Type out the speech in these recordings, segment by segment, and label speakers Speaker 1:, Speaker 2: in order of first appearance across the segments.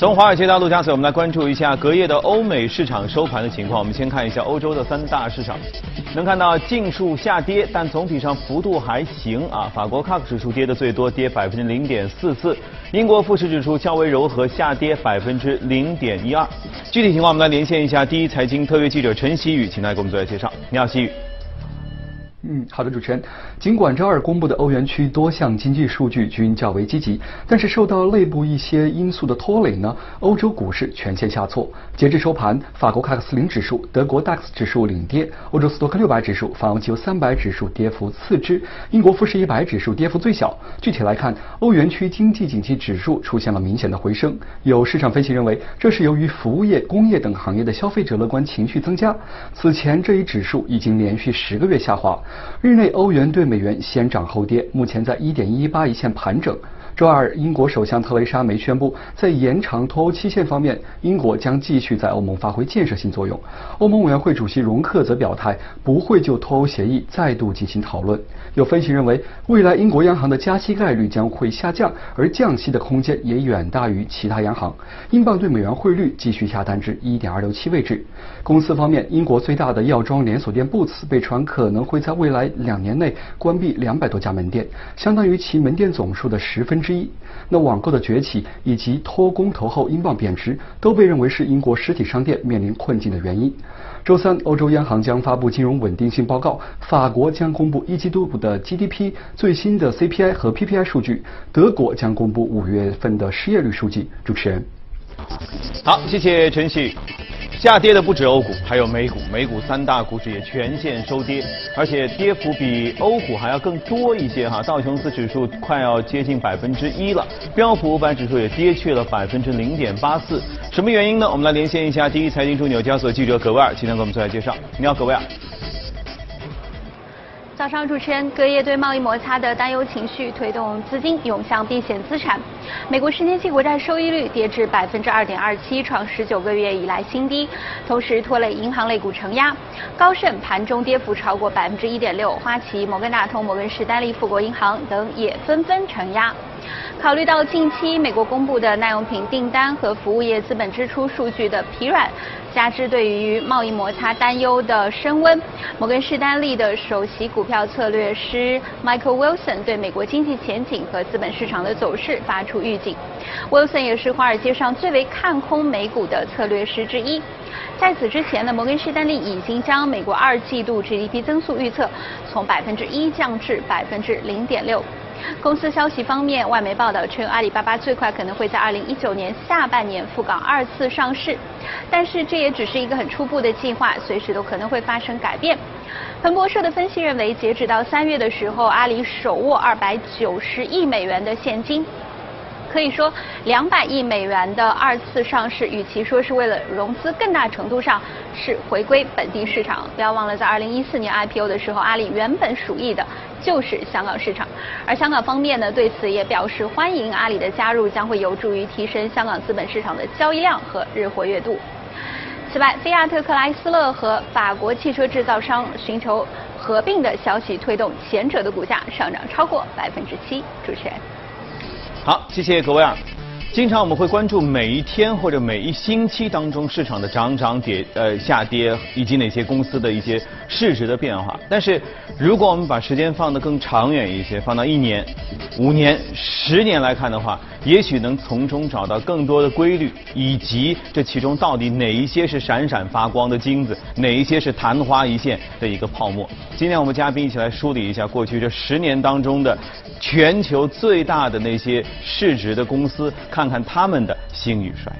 Speaker 1: 从华尔街到陆家嘴，我们来关注一下隔夜的欧美市场收盘的情况。我们先看一下欧洲的三大市场，能看到净数下跌，但总体上幅度还行啊。法国 CAC 指数跌的最多，跌百分之零点四四；英国富时指数较为柔和，下跌百分之零点一二。具体情况，我们来连线一下第一财经特约记者陈曦宇，请他给我们做一下介绍。你好，曦宇。
Speaker 2: 嗯，好的，主持人。尽管周二公布的欧元区多项经济数据均较为积极，但是受到内部一些因素的拖累呢，欧洲股市全线下挫。截至收盘，法国 CAC 40指数、德国 DAX 指数领跌，欧洲斯托克600指数、法国汽油300指数跌幅次之，英国富时100指数跌幅最小。具体来看，欧元区经济景气指数出现了明显的回升。有市场分析认为，这是由于服务业、工业等行业的消费者乐观情绪增加。此前这一指数已经连续十个月下滑。日内欧元对美元先涨后跌，目前在一点一八一线盘整。周二，英国首相特蕾莎梅宣布，在延长脱欧期限方面，英国将继续在欧盟发挥建设性作用。欧盟委员会主席容克则表态，不会就脱欧协议再度进行讨论。有分析认为，未来英国央行的加息概率将会下降，而降息的空间也远大于其他央行。英镑对美元汇率继续下探至一点二六七位置。公司方面，英国最大的药妆连锁店 Boots 被传可能会在未来两年内关闭两百多家门店，相当于其门店总数的十分之。一，那网购的崛起以及脱公投后英镑贬值，都被认为是英国实体商店面临困境的原因。周三，欧洲央行将发布金融稳定性报告，法国将公布一季度的 GDP、最新的 CPI 和 PPI 数据，德国将公布五月份的失业率数据。主持人，
Speaker 1: 好，谢谢陈曦。下跌的不止欧股，还有美股。美股三大股指也全线收跌，而且跌幅比欧股还要更多一些哈。道琼斯指数快要接近百分之一了，标普五百指数也跌去了百分之零点八四。什么原因呢？我们来连线一下第一财经驻纽交所记者葛威尔，今天给我们做下介绍。你好，葛威尔。
Speaker 3: 早上，主持人，隔夜对贸易摩擦的担忧情绪推动资金涌向避险资产。美国十年期国债收益率跌至百分之二点二七，创十九个月以来新低，同时拖累银行类股承压。高盛盘中跌幅超过百分之一点六，花旗、摩根大通、摩根士丹利、富国银行等也纷纷承压。考虑到近期美国公布的耐用品订单和服务业资本支出数据的疲软，加之对于贸易摩擦担忧的升温，摩根士丹利的首席股票策略师 Michael Wilson 对美国经济前景和资本市场的走势发出预警。Wilson 也是华尔街上最为看空美股的策略师之一。在此之前呢，摩根士丹利已经将美国二季度 GDP 增速预测从百分之一降至百分之零点六。公司消息方面，外媒报道称，阿里巴巴最快可能会在二零一九年下半年赴港二次上市，但是这也只是一个很初步的计划，随时都可能会发生改变。彭博社的分析认为，截止到三月的时候，阿里手握二百九十亿美元的现金。可以说，两百亿美元的二次上市，与其说是为了融资，更大程度上是回归本地市场。不要忘了，在二零一四年 IPO 的时候，阿里原本属意的就是香港市场。而香港方面呢，对此也表示欢迎，阿里的加入将会有助于提升香港资本市场的交易量和日活跃度。此外，菲亚特克莱斯勒和法国汽车制造商寻求合并的消息，推动前者的股价上涨超过百分之七。主持人。
Speaker 1: 好，谢谢各位啊。经常我们会关注每一天或者每一星期当中市场的涨涨跌呃下跌，以及哪些公司的一些市值的变化。但是，如果我们把时间放得更长远一些，放到一年、五年、十年来看的话，也许能从中找到更多的规律，以及这其中到底哪一些是闪闪发光的金子，哪一些是昙花一现的一个泡沫。今天我们嘉宾一起来梳理一下过去这十年当中的全球最大的那些市值的公司。看看他们的兴与衰。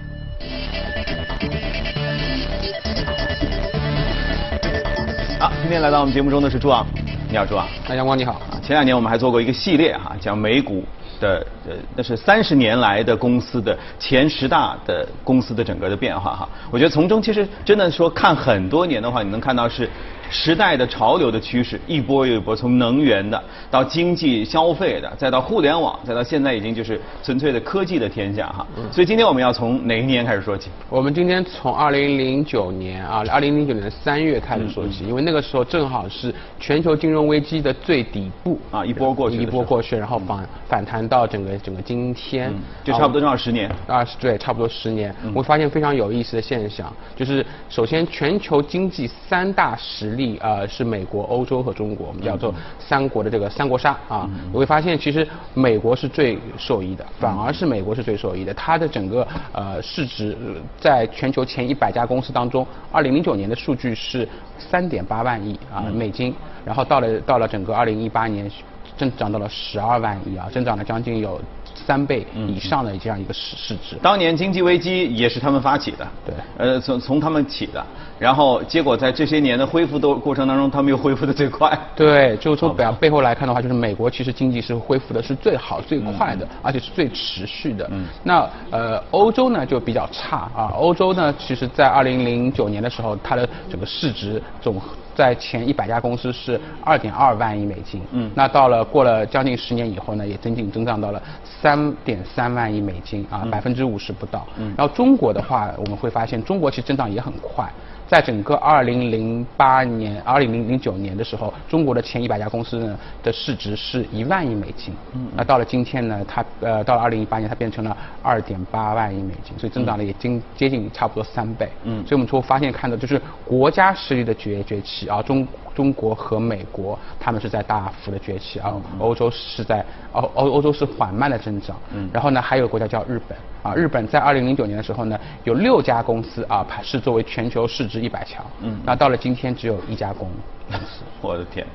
Speaker 1: 好，今天来到我们节目中的是朱昂，你好，朱昂。
Speaker 4: 哎，阳光你好。
Speaker 1: 啊前两年我们还做过一个系列哈，讲美股的呃，那是三十年来的公司的前十大的公司的整个的变化哈。我觉得从中其实真的说看很多年的话，你能看到是。时代的潮流的趋势一波又一波，从能源的到经济消费的，再到互联网，再到现在已经就是纯粹的科技的天下哈。所以今天我们要从哪一年开始说起？
Speaker 4: 我们今天从二零零九年啊，二零零九年的三月开始说起，因为那个时候正好是全球金融危机的最底部
Speaker 1: 啊，一波过去，
Speaker 4: 一波过去，然后反反弹到整个整个今天，
Speaker 1: 就差不多正好十年。
Speaker 4: 二十对，差不多十年。我发现非常有意思的现象，就是首先全球经济三大实力。力呃是美国、欧洲和中国，我们叫做三国的这个三国杀啊。你会发现，其实美国是最受益的，反而是美国是最受益的。它的整个呃市值在全球前一百家公司当中，二零零九年的数据是三点八万亿啊美金，然后到了到了整个二零一八年，增长到了十二万亿啊，增长了将近有。三倍以上的这样一个市市值，
Speaker 1: 当年经济危机也是他们发起的，
Speaker 4: 对，
Speaker 1: 呃，从从他们起的，然后结果在这些年的恢复的过程当中，他们又恢复的最快。
Speaker 4: 对，就从表背后来看的话，就是美国其实经济是恢复的是最好最快的，而且是最持续的。嗯。那呃，欧洲呢就比较差啊，欧洲呢其实在二零零九年的时候，它的整个市值总。在前一百家公司是二点二万亿美金，嗯，那到了过了将近十年以后呢，也增进增长到了三点三万亿美金啊，百分之五十不到。嗯，然后中国的话，我们会发现中国其实增长也很快。在整个二零零八年、二零零零九年的时候，中国的前一百家公司呢的市值是一万亿美金。嗯。那到了今天呢，它呃到了二零一八年，它变成了二点八万亿美金，所以增长了也近接近差不多三倍。嗯。所以我们说发现看到就是国家实力的崛崛起啊，中。中国和美国，他们是在大幅的崛起啊，欧洲是在欧欧欧洲是缓慢的增长，嗯，然后呢，还有个国家叫日本啊，日本在二零零九年的时候呢，有六家公司啊排是作为全球市值一百强，嗯，那到了今天只有一家公司，
Speaker 1: 我的天，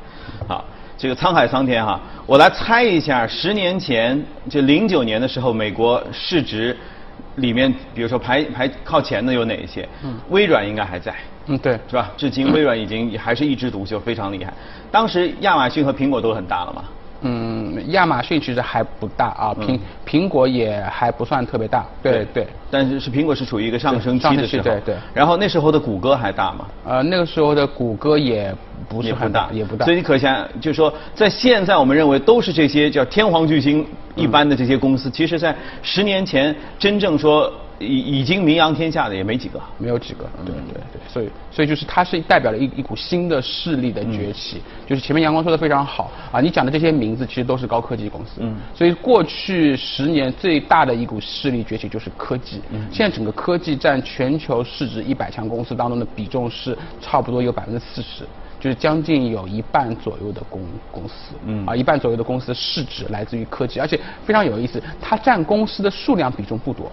Speaker 1: 好，这个沧海桑田哈，我来猜一下，十年前就零九年的时候，美国市值里面，比如说排排靠前的有哪一些？嗯，微软应该还在。
Speaker 4: 嗯，对，
Speaker 1: 是吧？至今微软已经还是一枝独秀，非常厉害。当时亚马逊和苹果都很大了嘛。
Speaker 4: 嗯，亚马逊其实还不大啊，苹苹果也还不算特别大。对对。
Speaker 1: 但是是苹果是处于一个上升期的时候。
Speaker 4: 对对。
Speaker 1: 然后那时候的谷歌还大吗？
Speaker 4: 呃，那个时候的谷歌也不是很
Speaker 1: 大，
Speaker 4: 也不大。
Speaker 1: 所以你可想，就是说，在现在我们认为都是这些叫天皇巨星一般的这些公司，其实在十年前真正说。已已经名扬天下的也没几个，
Speaker 4: 没有几个，对对对，所以所以就是它是代表了一一股新的势力的崛起，就是前面阳光说的非常好啊，你讲的这些名字其实都是高科技公司，嗯，所以过去十年最大的一股势力崛起就是科技，嗯，现在整个科技占全球市值一百强公司当中的比重是差不多有百分之四十，就是将近有一半左右的公公司，嗯，啊一半左右的公司市值来自于科技，而且非常有意思，它占公司的数量比重不多。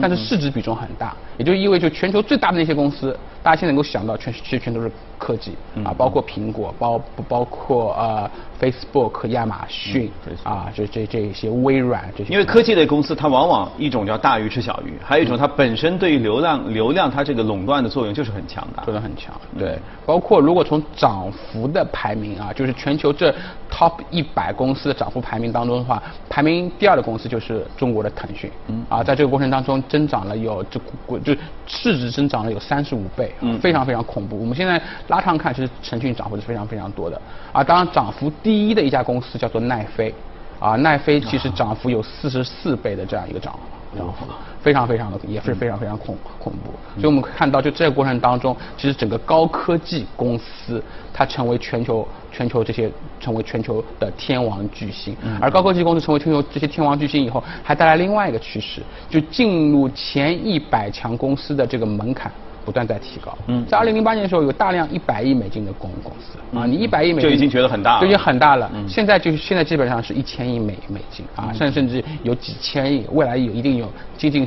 Speaker 4: 但是市值比重很大，也就意味着全球最大的那些公司，大家现在能够想到，全其实全都是科技啊，包括苹果，包不包括呃 Facebook、亚马逊啊，这这这些微软这些。
Speaker 1: 因为科技类公司，它往往一种叫大鱼吃小鱼，还有一种它本身对于流量流量它这个垄断的作用就是很强的，
Speaker 4: 做的很强。对，包括如果从涨幅的排名啊，就是全球这 top 一百公司的涨幅排名当中的话，排名第二的公司就是中国的腾讯，嗯啊，在这个过程当中。增长了有这股就市值增长了有三十五倍，嗯，非常非常恐怖。我们现在拉长看，其实腾讯涨幅是非常非常多的。啊，当然涨幅第一的一家公司叫做奈飞，啊，奈飞其实涨幅有四十四倍的这样一个涨涨幅，非常非常的也是非常非常恐恐怖。所以我们看到，就这个过程当中，其实整个高科技公司它成为全球。全球这些成为全球的天王巨星，而高科技公司成为全球这些天王巨星以后，还带来另外一个趋势，就进入前一百强公司的这个门槛。不断在提高。嗯，在二零零八年的时候，有大量一百亿美金的公公司啊，你一百亿美金
Speaker 1: 就已经觉得很大了，
Speaker 4: 就已经很大了。嗯现在就是现在基本上是一千亿美美金啊，甚甚至有几千亿，未来有一定有接近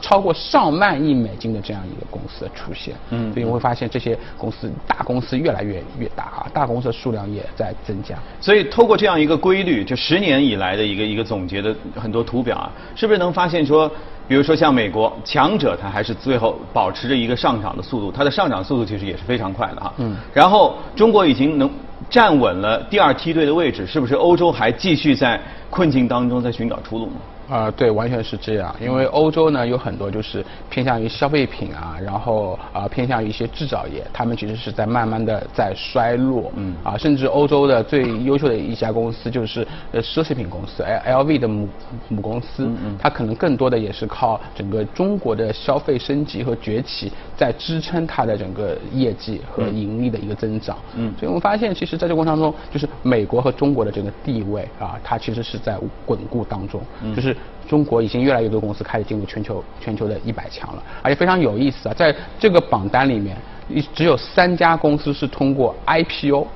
Speaker 4: 超过上万亿美金的这样一个公司的出现。嗯，所以我会发现这些公司大公司越来越越大啊，大公司的数量也在增加。
Speaker 1: 所以透过这样一个规律，就十年以来的一个一个总结的很多图表啊，是不是能发现说？比如说像美国强者，它还是最后保持着一个上涨的速度，它的上涨速度其实也是非常快的哈。嗯。然后中国已经能站稳了第二梯队的位置，是不是？欧洲还继续在困境当中在寻找出路吗？
Speaker 4: 啊、对，完全是这样。因为欧洲呢有很多就是偏向于消费品啊，然后啊、偏向于一些制造业，他们其实是在慢慢的在衰落。
Speaker 1: 嗯
Speaker 4: 啊，甚至欧洲的最优秀的一家公司就是呃奢侈品公司 L LV 的母母公司，
Speaker 1: 嗯
Speaker 4: 它可能更多的也是靠整个中国的消费升级和崛起在支撑它的整个业绩和盈利的一个增长。
Speaker 1: 嗯
Speaker 4: 所以我们发现，其实在这个过程当中，就是美国和中国的这个地位啊，它其实是在稳固当中。
Speaker 1: 嗯
Speaker 4: 就是中国已经越来越多公司开始进入全球全球的一百强了，而且非常有意思啊，在这个榜单里面，一只有三家公司是通过 IPO。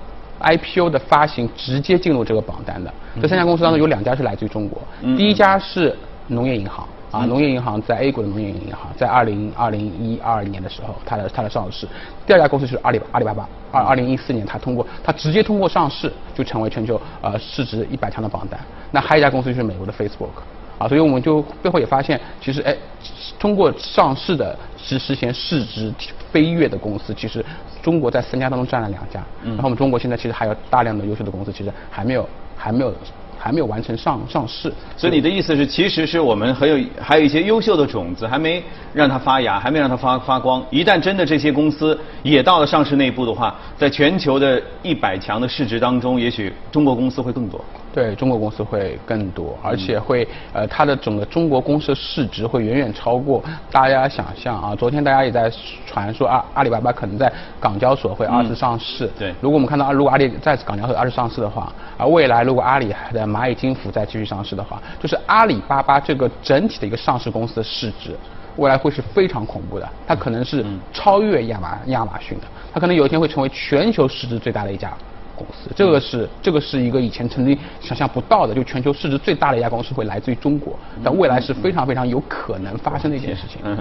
Speaker 4: IPO 的发行直接进入这个榜单的，这三家公司当中有两家是来自于中国，
Speaker 1: 嗯
Speaker 4: 第一家是农业银行啊，农业银行在 A 股的农业银行，在二零二零一二年的时候，它的它的上市。第二家公司就是阿里阿里巴巴，二二零一四年它通过它直接通过上市就成为全球呃市值一百强的榜单。那还有一家公司就是美国的 Facebook。啊，所以我们就背后也发现，其实哎，通过上市的实实现市值飞跃的公司，其实中国在三家当中占了两家。然后我们中国现在其实还有大量的优秀的公司，其实还没有还没有还没有完成上上市。
Speaker 1: 所以你的意思是，其实是我们还有还有一些优秀的种子，还没让它发芽，还没让它发发光。一旦真的这些公司也到了上市那一步的话，在全球的一百强的市值当中，也许中国公司会更多。
Speaker 4: 对中国公司会更多，而且会呃，它的整个中国公司的市值会远远超过大家想象啊。昨天大家也在传说阿阿里巴巴可能在港交所会二次上市。
Speaker 1: 对
Speaker 4: 如果我们看到啊如果阿里在港交所二次上市的话，而未来如果阿里还在蚂蚁金服再继续上市的话，就是阿里巴巴这个整体的一个上市公司的市值。未来会是非常恐怖的，它可能是超越亚马亚马逊的，它可能有一天会成为全球市值最大的一家公司，这个是这个是一个以前曾经想象不到的，就全球市值最大的一家公司会来自于中国，但未来是非常非常有可能发生的一件事情。
Speaker 1: 嗯，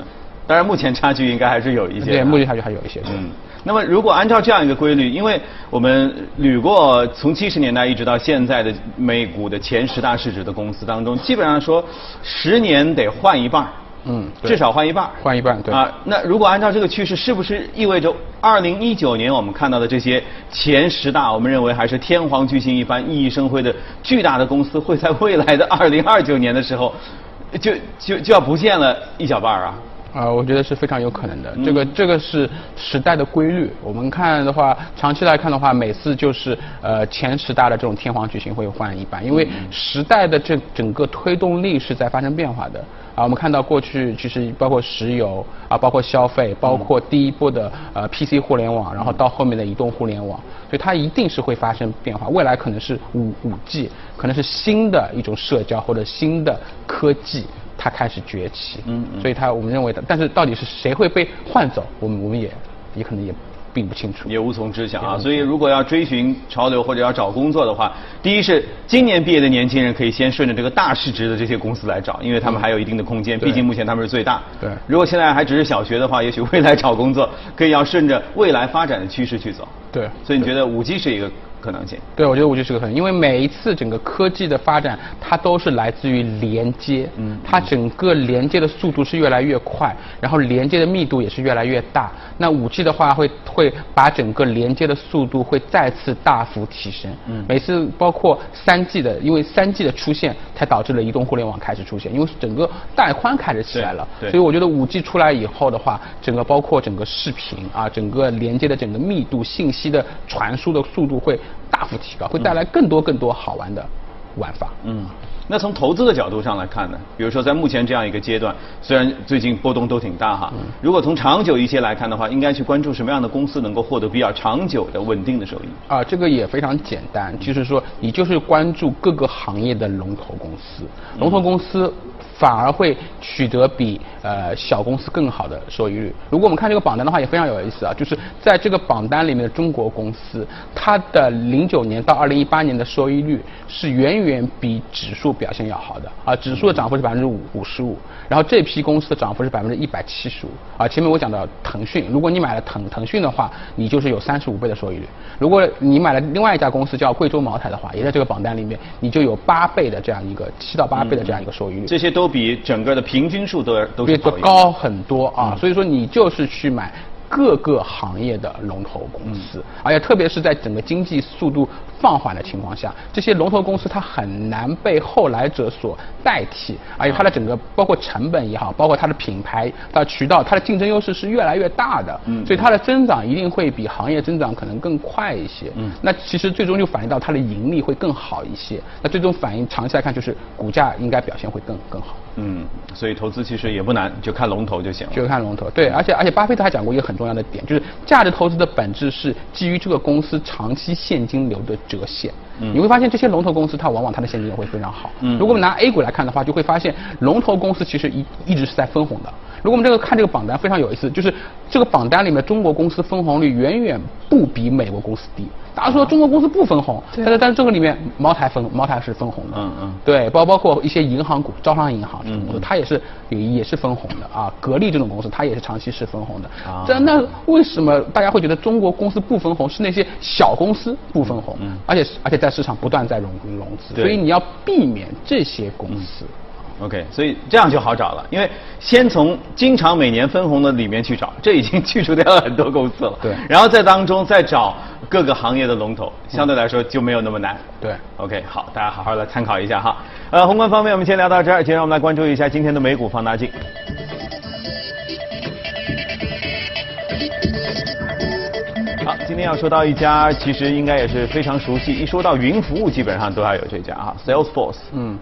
Speaker 1: 当然目前差距应该还是有一些。
Speaker 4: 对，目前差距还有一些。
Speaker 1: 嗯，那么如果按照这样一个规律，因为我们捋过从七十年代一直到现在的美股的前十大市值的公司当中，基本上说十年得换一半儿
Speaker 4: 嗯
Speaker 1: 至少换一半。
Speaker 4: 换一半对。
Speaker 1: 啊，那如果按照这个趋势，是不是意味着二零一九年我们看到的这些前十大，我们认为还是天皇巨星一般熠熠生辉的巨大的公司，会在未来的二零二九年的时候，就就就要不见了一小半儿啊？
Speaker 4: 啊、我觉得是非常有可能的。这个
Speaker 1: 嗯
Speaker 4: 这个是时代的规律。我们看的话，长期来看的话，每次就是呃前十大的这种天皇巨星会换一半，因为
Speaker 1: 嗯
Speaker 4: 时代的这整个推动力是在发生变化的。啊，我们看到过去其实包括石油啊，包括消费，包括第一波的呃 PC 互联网，然后到后面的移动互联网，所以它一定是会发生变化。未来可能是五五 G，可能是新的一种社交或者新的科技。它开始崛起，
Speaker 1: 嗯嗯
Speaker 4: 所以它我们认为的，但是到底是谁会被换走，我们我们也也可能也并不清楚。
Speaker 1: 也无从知晓啊。所以如果要追寻潮流或者要找工作的话，第一是今年毕业的年轻人可以先顺着这个大市值的这些公司来找，因为他们还有一定的空间，
Speaker 4: 对
Speaker 1: 毕竟目前他们是最大。
Speaker 4: 对
Speaker 1: 如果现在还只是小学的话，也许未来找工作可以要顺着未来发展的趋势去走。
Speaker 4: 对
Speaker 1: 所以你觉得五 G 是一个可能性？
Speaker 4: 对，我觉得五 G 是个可能，因为每一次整个科技的发展，它都是来自于连接，
Speaker 1: 嗯
Speaker 4: 它整个连接的速度是越来越快，然后连接的密度也是越来越大。那五 G 的话会会把整个连接的速度会再次大幅提升。
Speaker 1: 嗯
Speaker 4: 每次包括三 G 的，因为三 G 的出现，才导致了移动互联网开始出现，因为整个带宽开始起来了。
Speaker 1: 对对
Speaker 4: 所以我觉得五 G 出来以后的话，整个包括整个视频啊，整个连接的整个密度、信息的传输的速度会大幅提高，会带来更多更多好玩的玩法。
Speaker 1: 嗯，那从投资的角度上来看呢，比如说在目前这样一个阶段，虽然最近波动都挺大哈，如果从长久一些来看的话，应该去关注什么样的公司能够获得比较长久的稳定的收益？
Speaker 4: 啊，这个也非常简单，就是说你就是关注各个行业的龙头公司，龙头公司反而会取得比呃小公司更好的收益率。如果我们看这个榜单的话，也非常有意思啊，就是在这个榜单里面的中国公司，它的零九年到二零一八年的收益率是远远比指数表现要好的啊，指数的涨幅是百分之五五十五，然后这批公司的涨幅是百分之一百七十五啊。前面我讲到腾讯，如果你买了腾腾讯的话，你就是有三十五倍的收益率；如果你买了另外一家公司叫贵州茅台的话，也在这个榜单里面，你就有八倍的这样一个七到八倍的这样一个收益率。
Speaker 1: 这些都比整个的平均数都要都。
Speaker 4: 高很多啊，所以说你就是去买各个行业的龙头公司，而且特别是在整个经济速度放缓的情况下，这些龙头公司它很难被后来者所代替，而且它的整个包括成本也好，包括它的品牌、它的渠道、它的竞争优势是越来越大的，嗯，所以它的增长一定会比行业增长可能更快一些，嗯，那其实最终就反映到它的盈利会更好一些，那最终反映长期来看就是股价应该表现会更更好。
Speaker 1: 嗯，所以投资其实也不难，就看龙头就行了。
Speaker 4: 就看龙头，对，而且而且巴菲特还讲过一个很重要的点，就是价值投资的本质是基于这个公司长期现金流的折现。嗯，你会发现这些龙头公司它往往它的现金流会非常好。嗯，如果我们拿 A 股来看的话，就会发现龙头公司其实一一直是在分红的。如果我们这个看这个榜单非常有意思，就是这个榜单里面中国公司分红率远远不比美国公司低。大家说中国公司不分红，但是但是这个里面茅台分茅台是分红的，嗯嗯，对，包包括一些银行股，招商银行这种公司，它也是也也是分红的啊。格力这种公司，它也是长期是分红的。啊，这那为什么大家会觉得中国公司不分红？是那些小公司不分红，而且而且在市场不断在融融资，所以你要避免这些公司。
Speaker 1: OK，所以这样就好找了，因为先从经常每年分红的里面去找，这已经去除掉了很多公司了。
Speaker 4: 对，
Speaker 1: 然后在当中再找各个行业的龙头，相对来说就没有那么难。
Speaker 4: 对
Speaker 1: ，OK，好，大家好好来参考一下哈。呃，宏观方面我们先聊到这儿，接着我们来关注一下今天的美股放大镜。好，今天要说到一家，其实应该也是非常熟悉，一说到云服务，基本上都要有这家啊，Salesforce。嗯。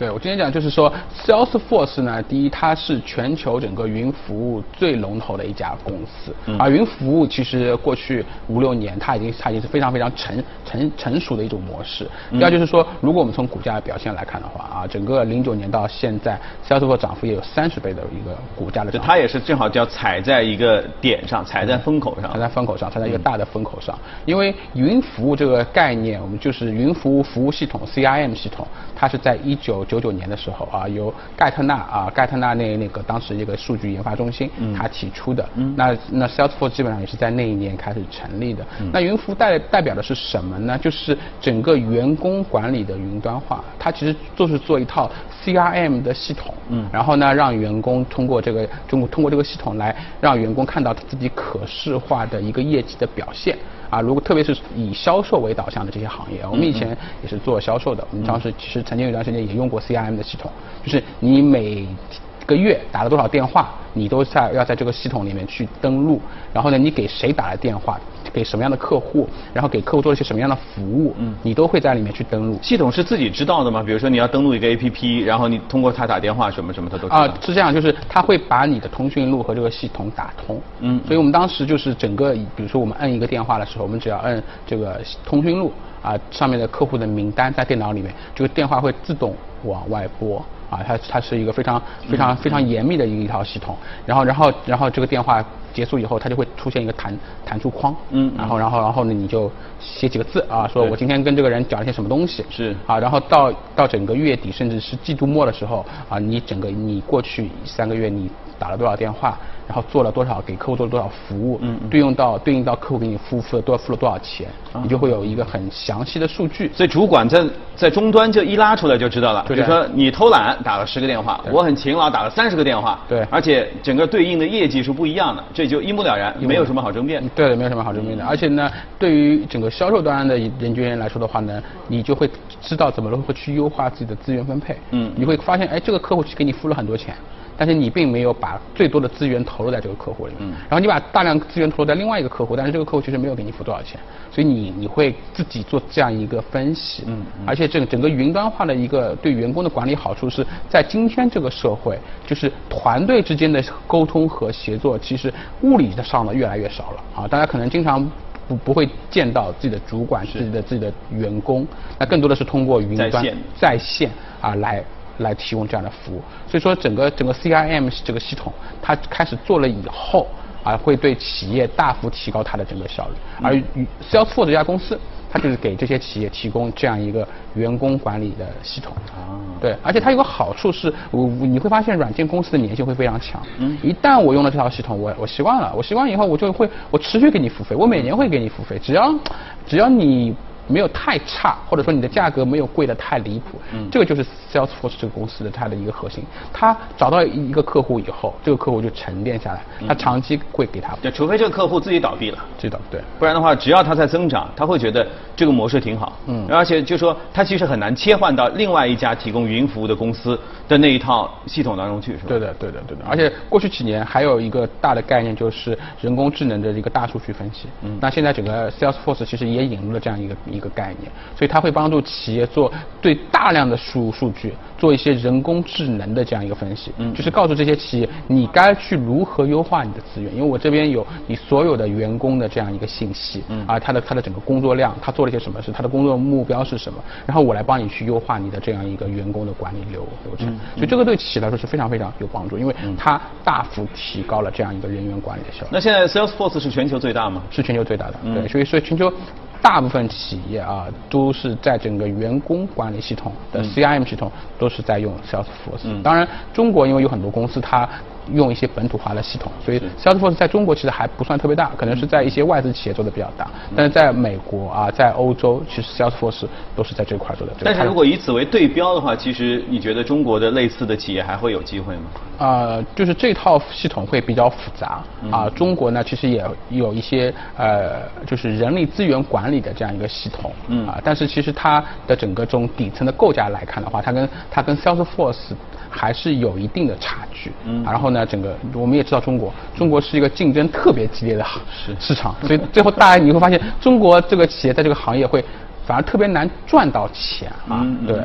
Speaker 4: 对，我今天讲就是说，Salesforce 呢，第一，它是全球整个云服务最龙头的一家公司，而云服务其实过去五六年，它已经它已经是非常非常成成成熟的一种模式。第二就是说，如果我们从股价表现来看的话啊，整个零九年到现在，Salesforce 涨幅也有三十倍的一个股价的涨幅。
Speaker 1: 它也是正好叫踩在一个点上，踩在风口上，
Speaker 4: 踩在风口上，踩在一个大的风口上。因为云服务这个概念，我们就是云服务服务系统 CRM 系统，它是在一九九九年的时候啊，由盖特纳啊，盖特纳那那个当时一个数据研发中心，他提出的。那那 Salesforce 基本上也是在那一年开始成立的。那云服务代代表的是什么呢？就是整个员工管理的云端化。它其实就是做一套 CRM 的系统，嗯，然后呢，让员工通过这个中通过这个系统来让员工看到自己可视化的一个业绩的表现。啊，如果特别是以销售为导向的这些行业，我们以前也是做销售的，我们当时其实曾经有一段时间也用过 CRM 的系统，就是你每个月打了多少电话，你都在要在这个系统里面去登录，然后呢，你给谁打了电话？给什么样的客户，然后给客户做一些什么样的服务，嗯，你都会在里面去登录。
Speaker 1: 系统是自己知道的吗？比如说你要登录一个 APP，然后你通过它打电话什么什么，它都啊
Speaker 4: 是这样，就是它会把你的通讯录和这个系统打通。嗯，所以我们当时就是整个，比如说我们摁一个电话的时候，我们只要摁这个通讯录啊，上面的客户的名单在电脑里面，这个电话会自动往外拨。啊，它它是一个非常非常非常严密的一一套系统，然后然后然后这个电话结束以后，它就会出现一个弹弹出框，嗯，然后然后然后呢你就写几个字啊，说我今天跟这个人讲了些什么东西，
Speaker 1: 是，
Speaker 4: 啊，然后到到整个月底甚至是季度末的时候啊，你整个你过去三个月你打了多少电话。然后做了多少给客户做了多少服务，嗯，对应到对应到客户给你付付了多付了多少钱，你就会有一个很详细的数据。
Speaker 1: 所以主管在在终端就一拉出来就知道了，比如说你偷懒打了十个电话，我很勤劳打了三十个电话，
Speaker 4: 对，
Speaker 1: 而且整个对应的业绩是不一样的，这就一目了然，没有什么好争辩。
Speaker 4: 对的，没有什么好争辩的。而且呢，对于整个销售端的人员来说的话呢，你就会知道怎么如何去优化自己的资源分配。嗯，你会发现，哎，这个客户给你付了很多钱。但是你并没有把最多的资源投入在这个客户里面，然后你把大量资源投入在另外一个客户，但是这个客户其实没有给你付多少钱，所以你你会自己做这样一个分析，嗯，而且整整个云端化的一个对员工的管理好处是在今天这个社会，就是团队之间的沟通和协作，其实物理上的越来越少了。啊，大家可能经常不不会见到自己的主管、自己的自己的员工，那更多的是通过云端在线啊来。来提供这样的服务，所以说整个整个 CRM 这个系统，它开始做了以后，啊，会对企业大幅提高它的整个效率。而 Salesforce 这家公司，它就是给这些企业提供这样一个员工管理的系统。啊，对，而且它有个好处是，我你会发现软件公司的粘性会非常强。嗯，一旦我用了这套系统，我我习惯了，我习惯以后我就会我持续给你付费，我每年会给你付费，只要只要你。没有太差，或者说你的价格没有贵的太离谱。
Speaker 1: 嗯
Speaker 4: 这个就是 Salesforce 这个公司的它的一个核心。它找到一个客户以后，这个客户就沉淀下来，他长期会给他
Speaker 1: 就除非这个客户自己倒闭了。
Speaker 4: 知道对。
Speaker 1: 不然的话，只要他在增长，他会觉得这个模式挺好。
Speaker 4: 嗯
Speaker 1: 而且就说他其实很难切换到另外一家提供云服务的公司的那一套系统当中去，是吧？
Speaker 4: 对的，对的，对的。而且过去几年还有一个大的概念就是人工智能的一个大数据分析。
Speaker 1: 嗯
Speaker 4: 那现在整个 Salesforce 其实也引入了这样一个一个概念，所以它会帮助企业做对大量的输入数据做一些人工智能的这样一个分析。
Speaker 1: 嗯
Speaker 4: 就是告诉这些企业你该去如何优化你的资源，因为我这边有你所有的员工的这样一个信息。
Speaker 1: 嗯
Speaker 4: 啊，他的他的整个工作量，他做了一些什么事，他的工作目标是什么，然后我来帮你去优化你的这样一个员工的管理流流程。所以这个对企业来说是非常非常有帮助，因为它大幅提高了这样一个人员管理的效率。
Speaker 1: 那现在 Salesforce 是全球最大吗？
Speaker 4: 是全球最大的，
Speaker 1: 嗯
Speaker 4: 对，所以所以全球大部分企业啊，都是在整个员工管理系统的 CRM 系统都是在用 Salesforce。
Speaker 1: 嗯
Speaker 4: 当然，中国因为有很多公司它用一些本土化的系统，所以 Salesforce 在中国其实还不算特别大，可能是在一些外资企业做的比较大。
Speaker 1: 嗯
Speaker 4: 但是在美国啊，在欧洲，其实 Salesforce 都是在这块做的。
Speaker 1: 但是如果以此为对标的话，其实你觉得中国的类似的企业还会有机会吗？
Speaker 4: 呃，就是这套系统会比较复杂啊、中国呢，其实也有一些呃，就是人力资源管理的这样一个系统，
Speaker 1: 嗯
Speaker 4: 啊，但是其实它的整个这种底层的构架来看的话，它跟它跟 Salesforce 还是有一定的差距，
Speaker 1: 嗯
Speaker 4: 啊然后呢，整个我们也知道中国，中国是一个竞争特别激烈的行
Speaker 1: 是
Speaker 4: 市场，所以最后大家你会发现，中国这个企业在这个行业会反而特别难赚到钱啊，对。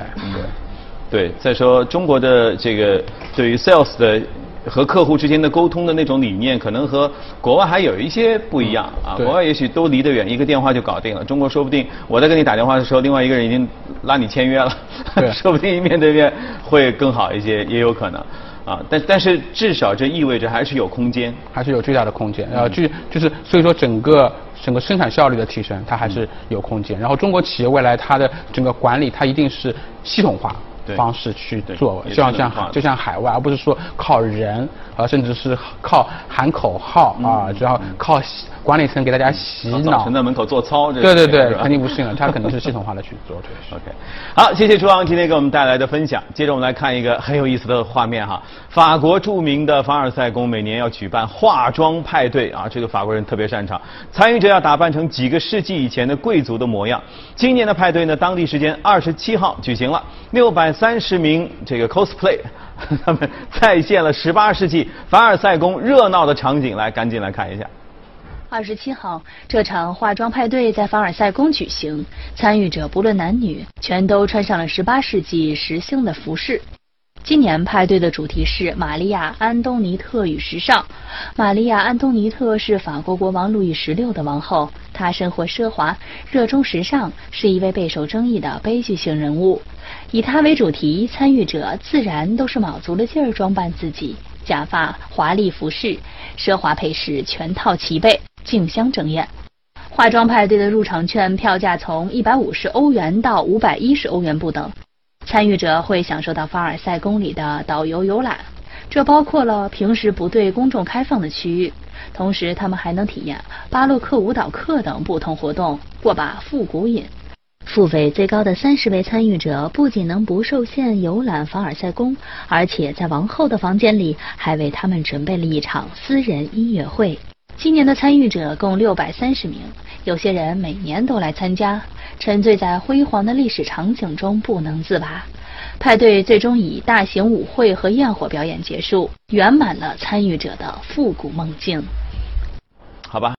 Speaker 4: 对，
Speaker 1: 再说中国的这个对于 sales 的和客户之间的沟通的那种理念，可能和国外还有一些不一样啊。国外也许都离得远，一个电话就搞定了。中国说不定我在跟你打电话的时候，另外一个人已经拉你签约了，说不定面对面会更好一些，也有可能啊。但但是至少这意味着还是有空间。
Speaker 4: 还是有巨大的空间。呃，就就是所以说整个整个生产效率的提升，它还是有空间。然后中国企业未来它的整个管理，它一定是系统化
Speaker 1: 对
Speaker 4: 方式去
Speaker 1: 对
Speaker 4: 做，
Speaker 1: 也
Speaker 4: 就像就像海外，而不是说靠人，啊，甚至是靠喊口号啊，然后靠管理层给大家洗脑。
Speaker 1: 在门口做操，这
Speaker 4: 对对对肯定不是了，他肯定是系统化的去做。对
Speaker 1: OK，好，谢谢朱昂今天给我们带来的分享。接着我们来看一个很有意思的画面哈，法国著名的凡尔赛宫每年要举办化妆派对啊，这个法国人特别擅长，参与者要打扮成几个世纪以前的贵族的模样。今年的派对呢，当地时间二十七号举行了，六百三十名这个 cosplay。他们再现了十八世纪凡尔赛宫热闹的场景，来，赶紧来看一下。
Speaker 5: 二十七号，这场化妆派对在凡尔赛宫举行，参与者不论男女，全都穿上了十八世纪时兴的服饰。今年派对的主题是玛利亚·安东尼特与时尚。玛利亚·安东尼特是法国国王路易十六的王后，她生活奢华，热衷时尚，是一位备受争议的悲剧性人物。以她为主题，参与者自然都是卯足了劲儿装扮自己，假发、华丽服饰、奢华配饰全套齐备，竞相争艳。化妆派对的入场券票价从一百五十欧元到五百一十欧元不等。参与者会享受到凡尔赛宫里的导游游览，这包括了平时不对公众开放的区域，同时他们还能体验巴洛克舞蹈课等不同活动，过把复古瘾。付费最高的三十位参与者不仅能不受限游览凡尔赛宫，而且在王后的房间里还为他们准备了一场私人音乐会。今年的参与者共六百三十名，有些人每年都来参加，沉醉在辉煌的历史场景中不能自拔。派对最终以大型舞会和焰火表演结束，圆满了参与者的复古梦境。
Speaker 1: 好吧。